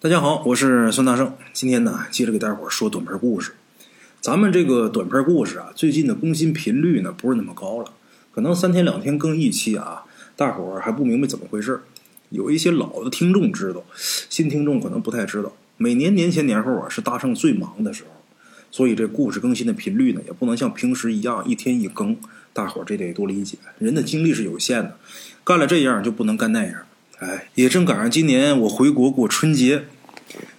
大家好，我是孙大圣。今天呢，接着给大伙儿说短篇故事。咱们这个短篇故事啊，最近的更新频率呢不是那么高了，可能三天两天更一期啊。大伙儿还不明白怎么回事有一些老的听众知道，新听众可能不太知道。每年年前年后啊，是大圣最忙的时候，所以这故事更新的频率呢，也不能像平时一样一天一更。大伙儿这得多理解，人的精力是有限的，干了这样就不能干那样。哎，也正赶上今年我回国过春节，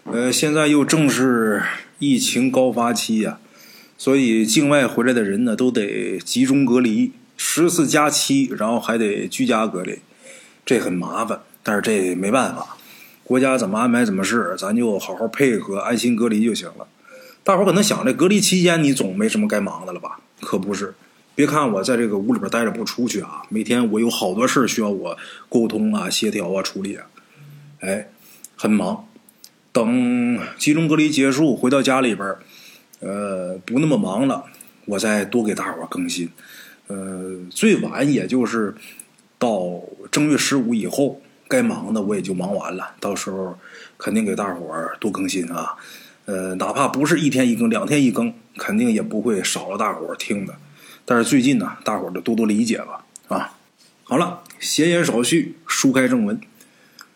呃，现在又正是疫情高发期呀，所以境外回来的人呢都得集中隔离十四加七，然后还得居家隔离，这很麻烦，但是这没办法，国家怎么安排怎么是，咱就好好配合，安心隔离就行了。大伙可能想，这隔离期间你总没什么该忙的了吧？可不是。别看我在这个屋里边待着不出去啊，每天我有好多事需要我沟通啊、协调啊、处理啊，哎，很忙。等集中隔离结束，回到家里边呃，不那么忙了，我再多给大伙更新。呃，最晚也就是到正月十五以后，该忙的我也就忙完了，到时候肯定给大伙多更新啊。呃，哪怕不是一天一更、两天一更，肯定也不会少了大伙听的。但是最近呢，大伙儿就多多理解吧，啊！好了，闲言少叙，书开正文。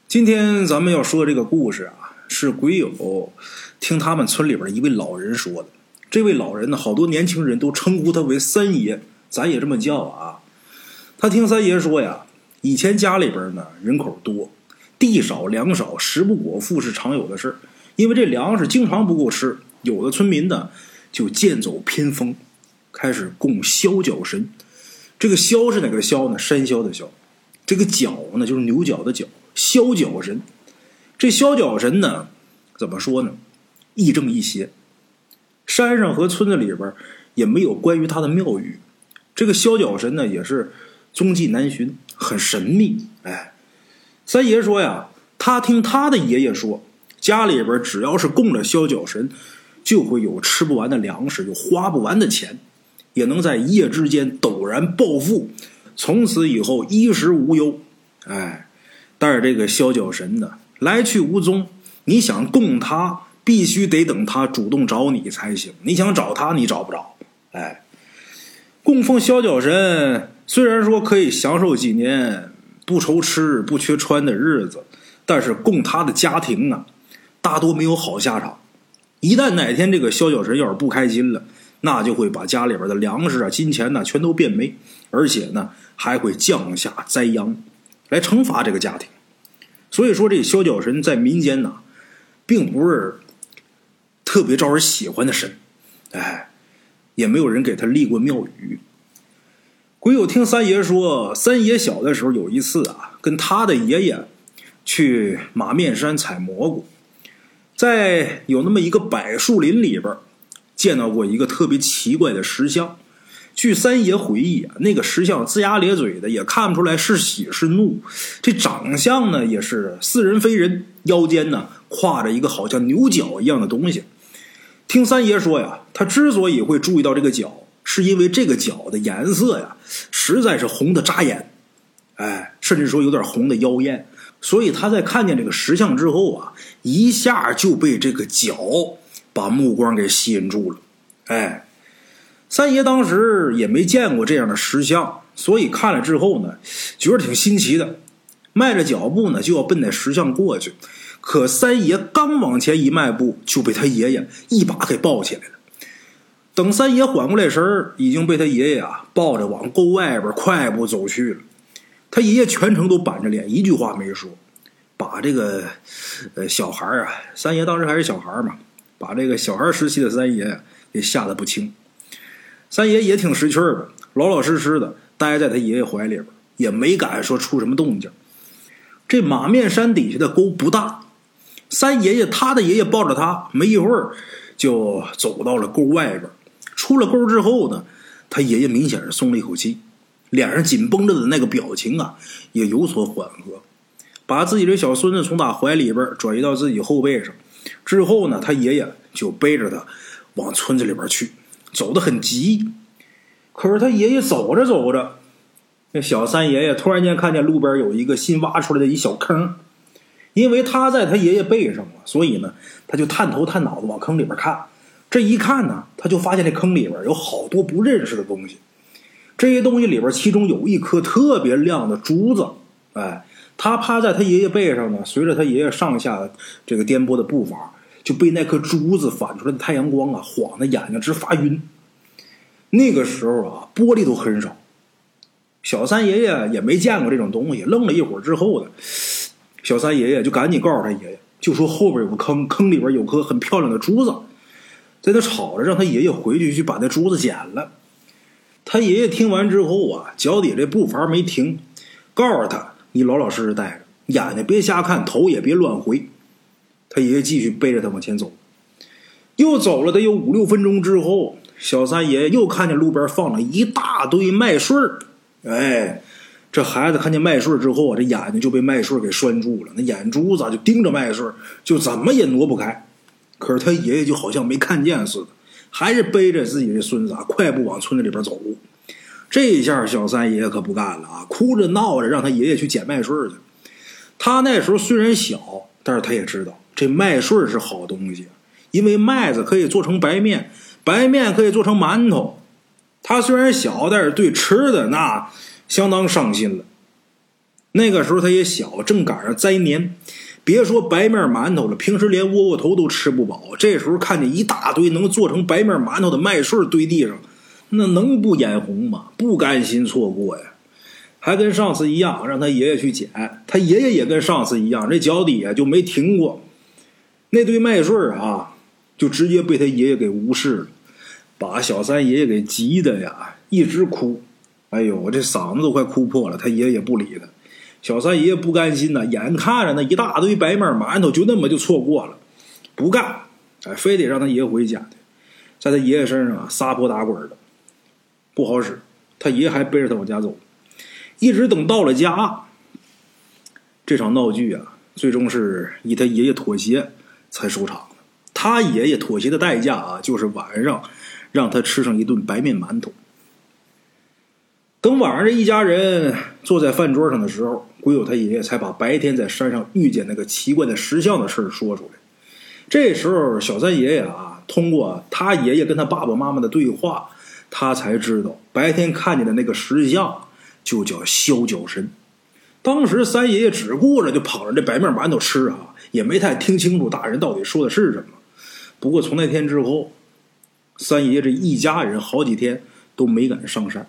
今天咱们要说这个故事啊，是鬼友听他们村里边一位老人说的。这位老人呢，好多年轻人都称呼他为三爷，咱也这么叫啊。他听三爷说呀，以前家里边呢人口多，地少粮少，食不果腹是常有的事因为这粮食经常不够吃，有的村民呢就剑走偏锋。开始供枭角神，这个枭是哪个枭呢？山魈的魈，这个角呢就是牛角的角，枭角神。这枭角神呢，怎么说呢？亦正亦邪。山上和村子里边也没有关于他的庙宇。这个枭角神呢，也是踪迹难寻，很神秘。哎，三爷说呀，他听他的爷爷说，家里边只要是供了枭角神，就会有吃不完的粮食，有花不完的钱。也能在一夜之间陡然暴富，从此以后衣食无忧。哎，但是这个萧脚神呢，来去无踪。你想供他，必须得等他主动找你才行。你想找他，你找不着。哎，供奉萧脚神，虽然说可以享受几年不愁吃不缺穿的日子，但是供他的家庭啊，大多没有好下场。一旦哪天这个萧脚神要是不开心了，那就会把家里边的粮食啊、金钱呢全都变没，而且呢还会降下灾殃，来惩罚这个家庭。所以说，这小角神在民间呢，并不是特别招人喜欢的神，哎，也没有人给他立过庙宇。鬼友听三爷说，三爷小的时候有一次啊，跟他的爷爷去马面山采蘑菇，在有那么一个柏树林里边。见到过一个特别奇怪的石像，据三爷回忆啊，那个石像龇牙咧嘴的，也看不出来是喜是怒。这长相呢，也是似人非人，腰间呢挎着一个好像牛角一样的东西。听三爷说呀，他之所以会注意到这个角，是因为这个角的颜色呀，实在是红的扎眼，哎，甚至说有点红的妖艳。所以他在看见这个石像之后啊，一下就被这个角。把目光给吸引住了，哎，三爷当时也没见过这样的石像，所以看了之后呢，觉得挺新奇的，迈着脚步呢就要奔那石像过去。可三爷刚往前一迈步，就被他爷爷一把给抱起来了。等三爷缓过来神儿，已经被他爷爷啊抱着往沟外边快步走去了。他爷爷全程都板着脸，一句话没说，把这个呃小孩啊，三爷当时还是小孩嘛。把这个小孩时期的三爷给吓得不轻，三爷也挺识趣的，老老实实的待在他爷爷怀里边，也没敢说出什么动静。这马面山底下的沟不大，三爷爷他的爷爷抱着他，没一会儿就走到了沟外边。出了沟之后呢，他爷爷明显是松了一口气，脸上紧绷着的那个表情啊也有所缓和，把自己的小孙子从他怀里边转移到自己后背上。之后呢，他爷爷就背着他往村子里边去，走得很急。可是他爷爷走着走着，那小三爷爷突然间看见路边有一个新挖出来的一小坑，因为他在他爷爷背上嘛，所以呢，他就探头探脑的往坑里边看。这一看呢，他就发现这坑里边有好多不认识的东西。这些东西里边，其中有一颗特别亮的珠子。哎，他趴在他爷爷背上呢，随着他爷爷上下这个颠簸的步伐，就被那颗珠子反出来的太阳光啊，晃得眼睛直发晕。那个时候啊，玻璃都很少。小三爷爷也没见过这种东西，愣了一会儿之后呢，小三爷爷就赶紧告诉他爷爷，就说后边有个坑，坑里边有颗很漂亮的珠子。在那吵着，让他爷爷回去去把那珠子捡了。他爷爷听完之后啊，脚底这步伐没停，告诉他：“你老老实实待着，眼睛别瞎看，头也别乱回。”他爷爷继续背着他往前走。又走了得有五六分钟之后，小三爷又看见路边放了一大堆麦穗儿。哎，这孩子看见麦穗儿之后啊，这眼睛就被麦穗儿给拴住了，那眼珠子就盯着麦穗儿就怎么也挪不开。可是他爷爷就好像没看见似的，还是背着自己的孙子啊，快步往村子里边走。这下小三爷爷可不干了啊，哭着闹着让他爷爷去捡麦穗去。他那时候虽然小，但是他也知道这麦穗是好东西，因为麦子可以做成白面，白面可以做成馒头。他虽然小，但是对吃的那相当上心了。那个时候他也小，正赶上灾年。别说白面馒头了，平时连窝窝头都吃不饱。这时候看见一大堆能做成白面馒头的麦穗堆地上，那能不眼红吗？不甘心错过呀，还跟上次一样，让他爷爷去捡。他爷爷也跟上次一样，这脚底下就没停过。那堆麦穗啊，就直接被他爷爷给无视了，把小三爷爷给急的呀，一直哭。哎呦，我这嗓子都快哭破了。他爷爷不理他。小三爷爷不甘心呐，眼看着那一大堆白面馒头就那么就错过了，不干，哎，非得让他爷爷回家去，在他爷爷身上啊撒泼打滚的，不好使。他爷爷还背着他往家走，一直等到了家，这场闹剧啊，最终是以他爷爷妥协才收场。他爷爷妥协的代价啊，就是晚上让他吃上一顿白面馒头。等晚上这一家人坐在饭桌上的时候，鬼友他爷爷才把白天在山上遇见那个奇怪的石像的事说出来。这时候，小三爷爷啊，通过他爷爷跟他爸爸妈妈的对话，他才知道白天看见的那个石像就叫萧角神。当时三爷爷只顾着就捧着这白面馒头吃啊，也没太听清楚大人到底说的是什么。不过从那天之后，三爷爷这一家人好几天都没敢上山。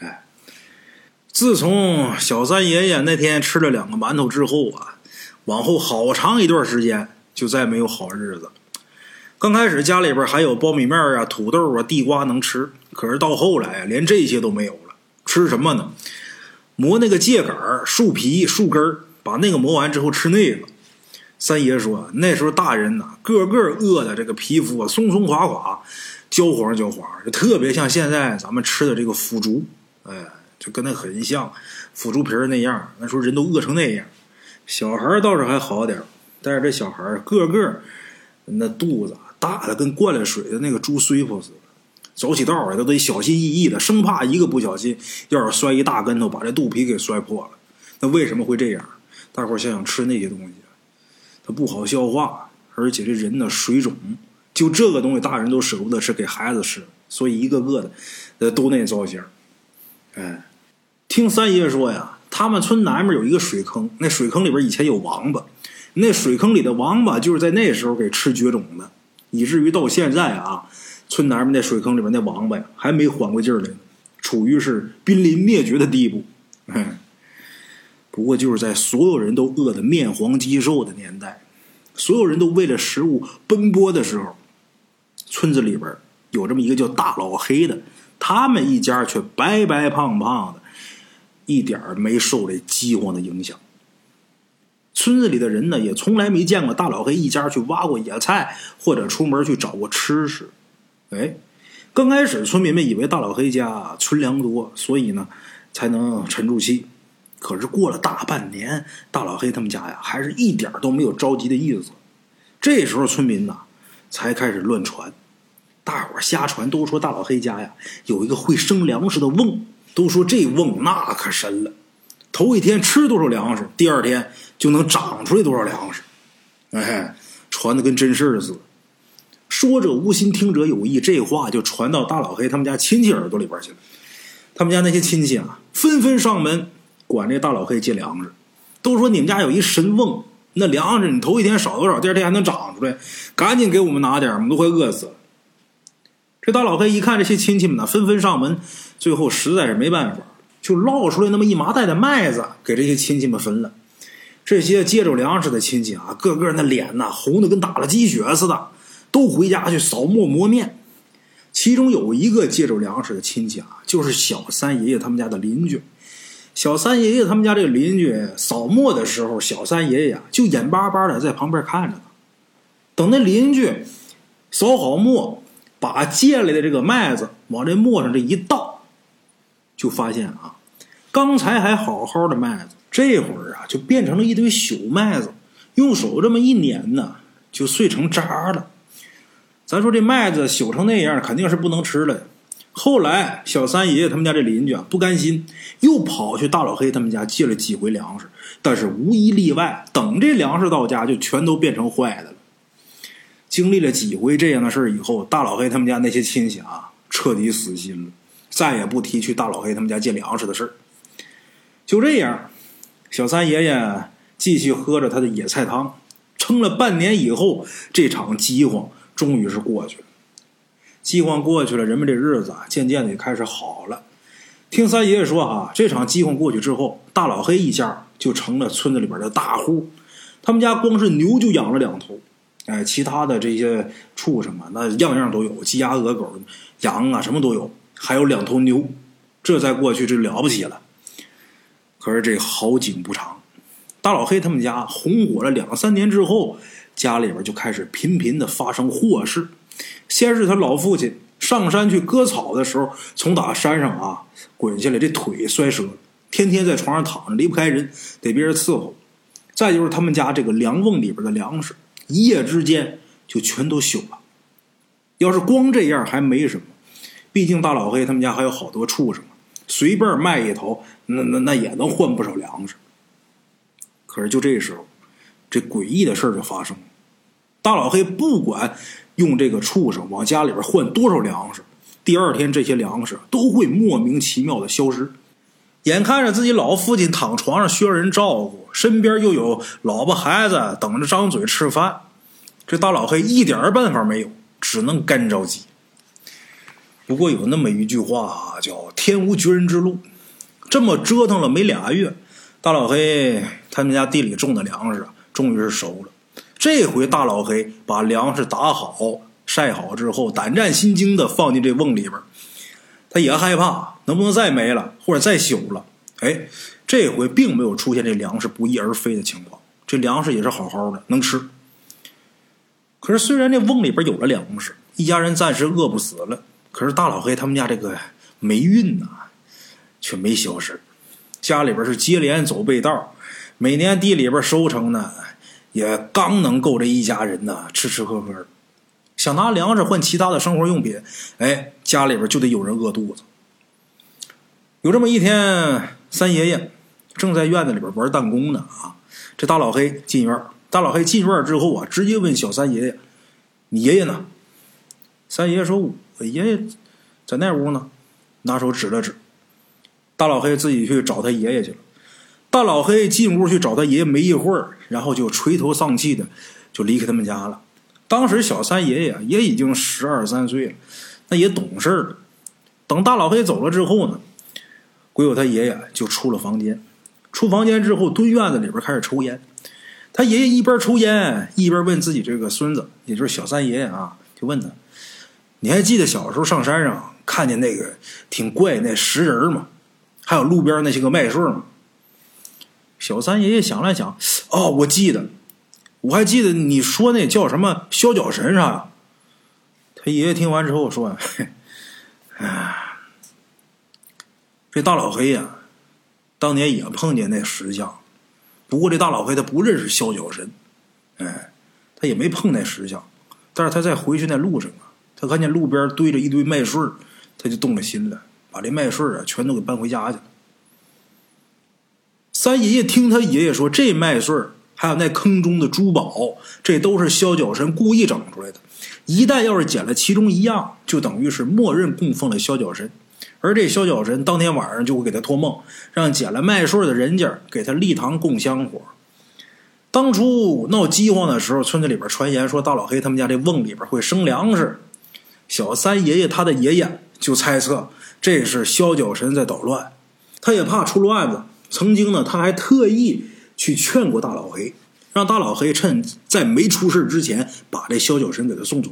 哎，自从小三爷爷那天吃了两个馒头之后啊，往后好长一段时间就再没有好日子。刚开始家里边还有苞米面啊、土豆啊、地瓜能吃，可是到后来啊，连这些都没有了。吃什么呢？磨那个秸秆、树皮、树根把那个磨完之后吃那个。三爷说，那时候大人呐，个个饿的这个皮肤啊松松垮垮、焦黄焦黄，就特别像现在咱们吃的这个腐竹。哎，就跟那很像，腐竹皮那样。那时候人都饿成那样，小孩倒是还好点但是这小孩个个那肚子大的跟灌了水的那个猪碎婆似的，走起道来都得小心翼翼的，生怕一个不小心，要是摔一大跟头，把这肚皮给摔破了。那为什么会这样？大伙想想吃那些东西，它不好消化，而且这人呢水肿，就这个东西大人都舍不得吃给孩子吃，所以一个个的呃都那造型。哎，听三爷说呀，他们村南面有一个水坑，那水坑里边以前有王八，那水坑里的王八就是在那时候给吃绝种的，以至于到现在啊，村南边那水坑里边那王八呀还没缓过劲儿来，处于是濒临灭绝的地步。不过就是在所有人都饿得面黄肌瘦的年代，所有人都为了食物奔波的时候，村子里边有这么一个叫大老黑的。他们一家却白白胖胖的，一点没受这饥荒的影响。村子里的人呢，也从来没见过大老黑一家去挖过野菜，或者出门去找过吃食。哎，刚开始村民们以为大老黑家存粮多，所以呢才能沉住气。可是过了大半年，大老黑他们家呀，还是一点都没有着急的意思。这时候村民呐，才开始乱传。大伙瞎传，都说大老黑家呀有一个会生粮食的瓮，都说这瓮那可深了，头一天吃多少粮食，第二天就能长出来多少粮食。哎，传的跟真事儿似的。说者无心，听者有意，这话就传到大老黑他们家亲戚耳朵里边去了。他们家那些亲戚啊，纷纷上门管这大老黑借粮食，都说你们家有一神瓮，那粮食你头一天少多少，第二天还能长出来，赶紧给我们拿点，我们都快饿死了。这大老黑一看这些亲戚们呢，纷纷上门，最后实在是没办法，就捞出来那么一麻袋的麦子给这些亲戚们分了。这些借着粮食的亲戚啊，个个那脸呐红的跟打了鸡血似的。都回家去扫磨磨面，其中有一个借着粮食的亲戚啊，就是小三爷爷他们家的邻居。小三爷爷他们家这个邻居扫磨的时候，小三爷爷就眼巴巴的在旁边看着呢。等那邻居扫好磨，把借来的这个麦子往这磨上这一倒，就发现啊，刚才还好好的麦子，这会儿啊就变成了一堆朽麦子，用手这么一捻呢，就碎成渣了。咱说这麦子朽成那样，肯定是不能吃了。后来小三爷爷他们家这邻居啊，不甘心，又跑去大老黑他们家借了几回粮食，但是无一例外，等这粮食到家，就全都变成坏的了。经历了几回这样的事儿以后，大老黑他们家那些亲戚啊，彻底死心了，再也不提去大老黑他们家借粮食的事儿。就这样，小三爷爷继续喝着他的野菜汤，撑了半年以后，这场饥荒。终于是过去了，饥荒过去了，人们这日子啊，渐渐的也开始好了。听三爷爷说哈，这场饥荒过去之后，大老黑一家就成了村子里边的大户。他们家光是牛就养了两头，哎，其他的这些畜生啊，那样样都有，鸡鸭鹅狗、羊啊，什么都有，还有两头牛。这在过去就了不起了。可是这好景不长，大老黑他们家红火了两三年之后。家里边就开始频频的发生祸事。先是他老父亲上山去割草的时候，从打山上啊滚下来，这腿摔折了，天天在床上躺着，离不开人，得别人伺候。再就是他们家这个粮瓮里边的粮食，一夜之间就全都朽了。要是光这样还没什么，毕竟大老黑他们家还有好多畜生，随便卖一头，那那那也能换不少粮食。可是就这时候，这诡异的事儿就发生了。大老黑不管用这个畜生往家里边换多少粮食，第二天这些粮食都会莫名其妙的消失。眼看着自己老父亲躺床上需要人照顾，身边又有老婆孩子等着张嘴吃饭，这大老黑一点办法没有，只能干着急。不过有那么一句话，叫“天无绝人之路”。这么折腾了没俩月，大老黑他们家地里种的粮食终于是熟了。这回大老黑把粮食打好、晒好之后，胆战心惊的放进这瓮里边他也害怕能不能再没了，或者再朽了。哎，这回并没有出现这粮食不翼而飞的情况，这粮食也是好好的，能吃。可是虽然这瓮里边有了粮食，一家人暂时饿不死了，可是大老黑他们家这个霉运呐，却没消失。家里边是接连走背道，每年地里边收成呢。也刚能够这一家人呢吃吃喝喝，想拿粮食换其他的生活用品，哎，家里边就得有人饿肚子。有这么一天，三爷爷正在院子里边玩弹弓呢啊，这大老黑进院，大老黑进院之后啊，直接问小三爷爷：“你爷爷呢？”三爷爷说：“我爷爷在那屋呢。”拿手指了指，大老黑自己去找他爷爷去了。大老黑进屋去找他爷爷，没一会儿，然后就垂头丧气的就离开他们家了。当时小三爷爷也已经十二三岁了，那也懂事了。等大老黑走了之后呢，鬼友他爷爷就出了房间，出房间之后蹲院子里边开始抽烟。他爷爷一边抽烟一边问自己这个孙子，也就是小三爷爷啊，就问他：“你还记得小时候上山上看见那个挺怪那石人吗？还有路边那些个麦穗吗？”小三爷爷想了想，哦，我记得，我还记得你说那叫什么削脚神啥呀？他爷爷听完之后说：“ 哎，这大老黑呀，当年也碰见那石像，不过这大老黑他不认识削脚神，哎，他也没碰那石像，但是他在回去那路上啊，他看见路边堆着一堆麦穗他就动了心了，把这麦穗啊全都给搬回家去了。”三爷爷听他爷爷说，这麦穗还有那坑中的珠宝，这都是萧角神故意整出来的。一旦要是捡了其中一样，就等于是默认供奉了萧角神。而这萧角神当天晚上就会给他托梦，让捡了麦穗的人家给他立堂供香火。当初闹饥荒的时候，村子里边传言说大老黑他们家这瓮里边会生粮食。小三爷爷他的爷爷就猜测这是萧角神在捣乱，他也怕出乱子。曾经呢，他还特意去劝过大老黑，让大老黑趁在没出事之前把这萧角神给他送走。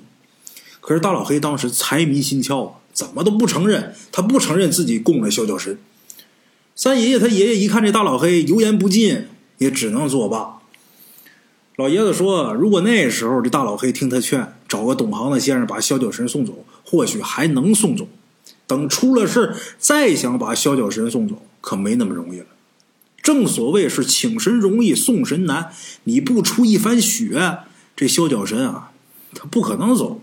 可是大老黑当时财迷心窍。怎么都不承认，他不承认自己供了萧角神。三爷爷他爷爷一看这大老黑油盐不进，也只能作罢。老爷子说：“如果那时候这大老黑听他劝，找个懂行的先生把萧角神送走，或许还能送走。等出了事再想把萧角神送走，可没那么容易了。正所谓是请神容易送神难，你不出一番血，这萧角神啊，他不可能走。”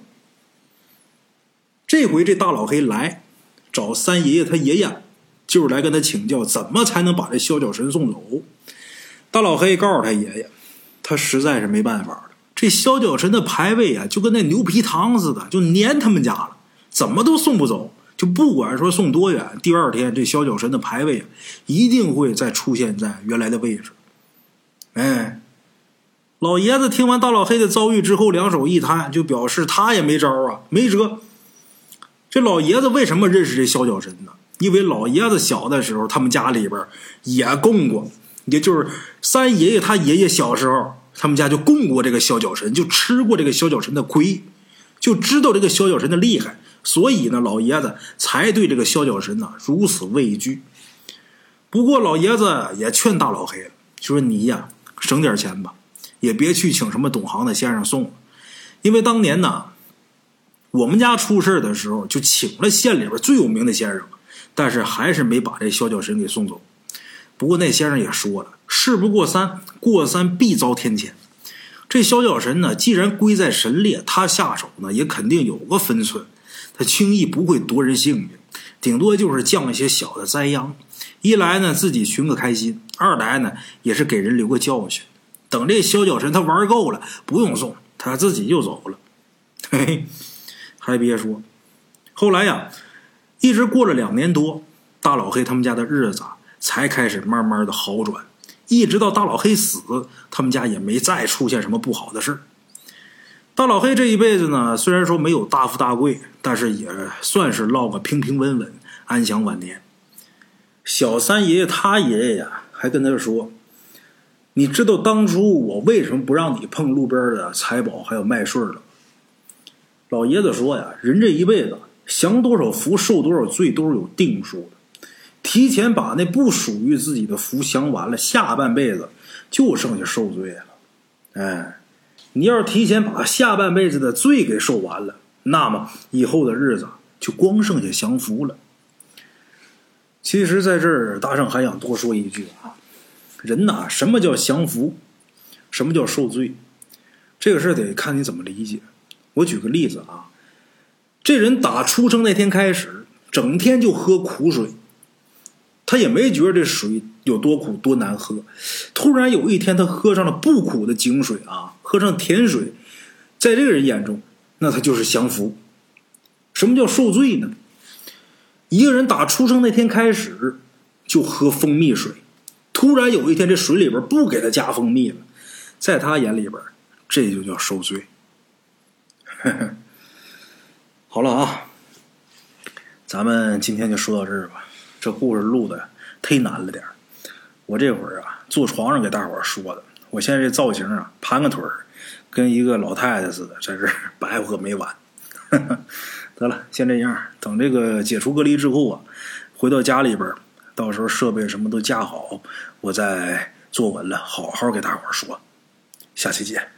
这回这大老黑来找三爷爷，他爷爷就是来跟他请教怎么才能把这萧角神送走。大老黑告诉他爷爷，他实在是没办法了。这萧角神的牌位啊，就跟那牛皮糖似的，就粘他们家了，怎么都送不走。就不管说送多远，第二天这萧角神的牌位一定会再出现在原来的位置。哎，老爷子听完大老黑的遭遇之后，两手一摊，就表示他也没招啊，没辙。这老爷子为什么认识这萧角神呢？因为老爷子小的时候，他们家里边也供过，也就是三爷爷他爷爷小时候，他们家就供过这个萧角神，就吃过这个萧角神的亏，就知道这个萧角神的厉害，所以呢，老爷子才对这个萧角神呢如此畏惧。不过老爷子也劝大老黑，就说你呀，省点钱吧，也别去请什么懂行的先生送了，因为当年呢。我们家出事的时候，就请了县里边最有名的先生，但是还是没把这萧角神给送走。不过那先生也说了，事不过三，过三必遭天谴。这萧角神呢，既然归在神列，他下手呢也肯定有个分寸，他轻易不会夺人性命，顶多就是降一些小的灾殃。一来呢自己寻个开心，二来呢也是给人留个教训。等这萧角神他玩够了，不用送，他自己就走了。嘿嘿。还别说，后来呀，一直过了两年多，大老黑他们家的日子才开始慢慢的好转。一直到大老黑死，他们家也没再出现什么不好的事大老黑这一辈子呢，虽然说没有大富大贵，但是也算是落个平平稳稳、安享晚年。小三爷爷他爷爷呀，还跟他说：“你知道当初我为什么不让你碰路边的财宝还有麦穗了？”老爷子说呀，人这一辈子享多少福、受多少罪都是有定数的。提前把那不属于自己的福享完了，下半辈子就剩下受罪了。哎，你要是提前把下半辈子的罪给受完了，那么以后的日子就光剩下享福了。其实，在这儿大圣还想多说一句啊，人呐，什么叫享福？什么叫受罪？这个事得看你怎么理解。我举个例子啊，这人打出生那天开始，整天就喝苦水，他也没觉得这水有多苦多难喝。突然有一天，他喝上了不苦的井水啊，喝上甜水，在这个人眼中，那他就是享福。什么叫受罪呢？一个人打出生那天开始就喝蜂蜜水，突然有一天这水里边不给他加蜂蜜了，在他眼里边，这就叫受罪。好了啊，咱们今天就说到这儿吧。这故事录的忒难了点我这会儿啊坐床上给大伙儿说的。我现在这造型啊，盘个腿儿，跟一个老太太似的，在这 白活个没完。得了，先这样。等这个解除隔离之后啊，回到家里边，到时候设备什么都架好，我再坐稳了，好好给大伙儿说。下期见。